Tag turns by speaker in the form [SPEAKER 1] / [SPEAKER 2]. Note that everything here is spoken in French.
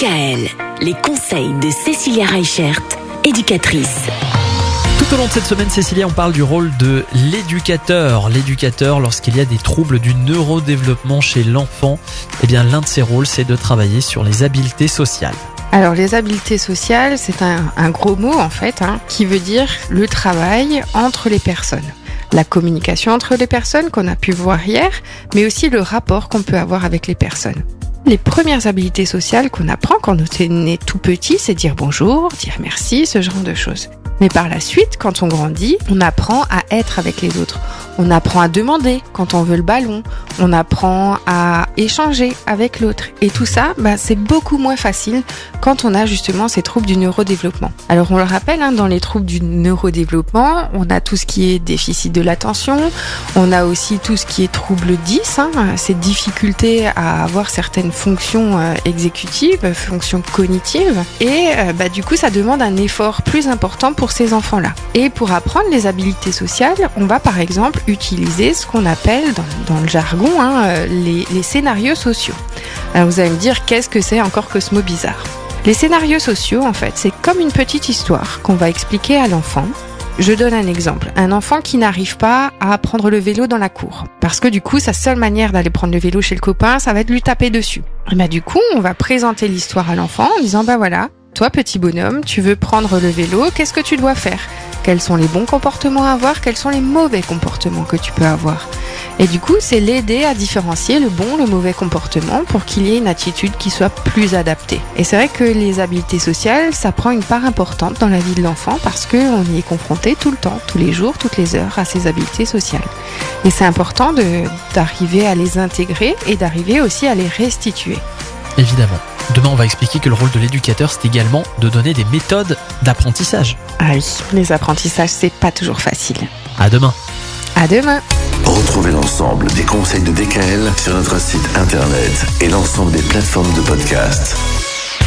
[SPEAKER 1] DKL, les conseils de Cécilia Reichert, éducatrice.
[SPEAKER 2] Tout au long de cette semaine, Cécilia, on parle du rôle de l'éducateur. L'éducateur, lorsqu'il y a des troubles du neurodéveloppement chez l'enfant, eh bien, l'un de ses rôles, c'est de travailler sur les habiletés sociales.
[SPEAKER 3] Alors les habiletés sociales, c'est un, un, gros mot en fait, hein, qui veut dire le travail entre les personnes. La communication entre les personnes qu'on a pu voir hier, mais aussi le rapport qu'on peut avoir avec les personnes. Les premières habiletés sociales qu'on apprend quand on est tout petit, c'est dire bonjour, dire merci, ce genre de choses. Mais par la suite, quand on grandit, on apprend à être avec les autres. On apprend à demander quand on veut le ballon. On apprend à échanger avec l'autre. Et tout ça, bah, c'est beaucoup moins facile quand on a justement ces troubles du neurodéveloppement. Alors on le rappelle, hein, dans les troubles du neurodéveloppement, on a tout ce qui est déficit de l'attention. On a aussi tout ce qui est trouble 10, hein, ces difficultés à avoir certaines fonctions euh, exécutives, fonctions cognitives. Et euh, bah, du coup, ça demande un effort plus important pour ces enfants-là. Et pour apprendre les habiletés sociales, on va par exemple utiliser ce qu'on appelle dans, le jargon hein, les, les, scénarios sociaux. Alors vous allez me dire qu'est-ce que c'est encore que ce mot bizarre? Les scénarios sociaux, en fait, c'est comme une petite histoire qu'on va expliquer à l'enfant. Je donne un exemple. Un enfant qui n'arrive pas à prendre le vélo dans la cour. Parce que du coup, sa seule manière d'aller prendre le vélo chez le copain, ça va être lui taper dessus. Et bah, du coup, on va présenter l'histoire à l'enfant en disant, bah voilà, toi, petit bonhomme, tu veux prendre le vélo, qu'est-ce que tu dois faire? Quels sont les bons comportements à avoir? Quels sont les mauvais comportements que tu peux avoir? Et du coup, c'est l'aider à différencier le bon, le mauvais comportement pour qu'il y ait une attitude qui soit plus adaptée. Et c'est vrai que les habiletés sociales, ça prend une part importante dans la vie de l'enfant parce qu'on y est confronté tout le temps, tous les jours, toutes les heures à ces habiletés sociales. Et c'est important d'arriver à les intégrer et d'arriver aussi à les restituer.
[SPEAKER 2] Évidemment. Demain, on va expliquer que le rôle de l'éducateur, c'est également de donner des méthodes d'apprentissage.
[SPEAKER 3] Ah oui, les apprentissages, c'est pas toujours facile.
[SPEAKER 2] À demain.
[SPEAKER 3] À demain.
[SPEAKER 4] Retrouvez l'ensemble des conseils de DKL sur notre site internet et l'ensemble des plateformes de podcast.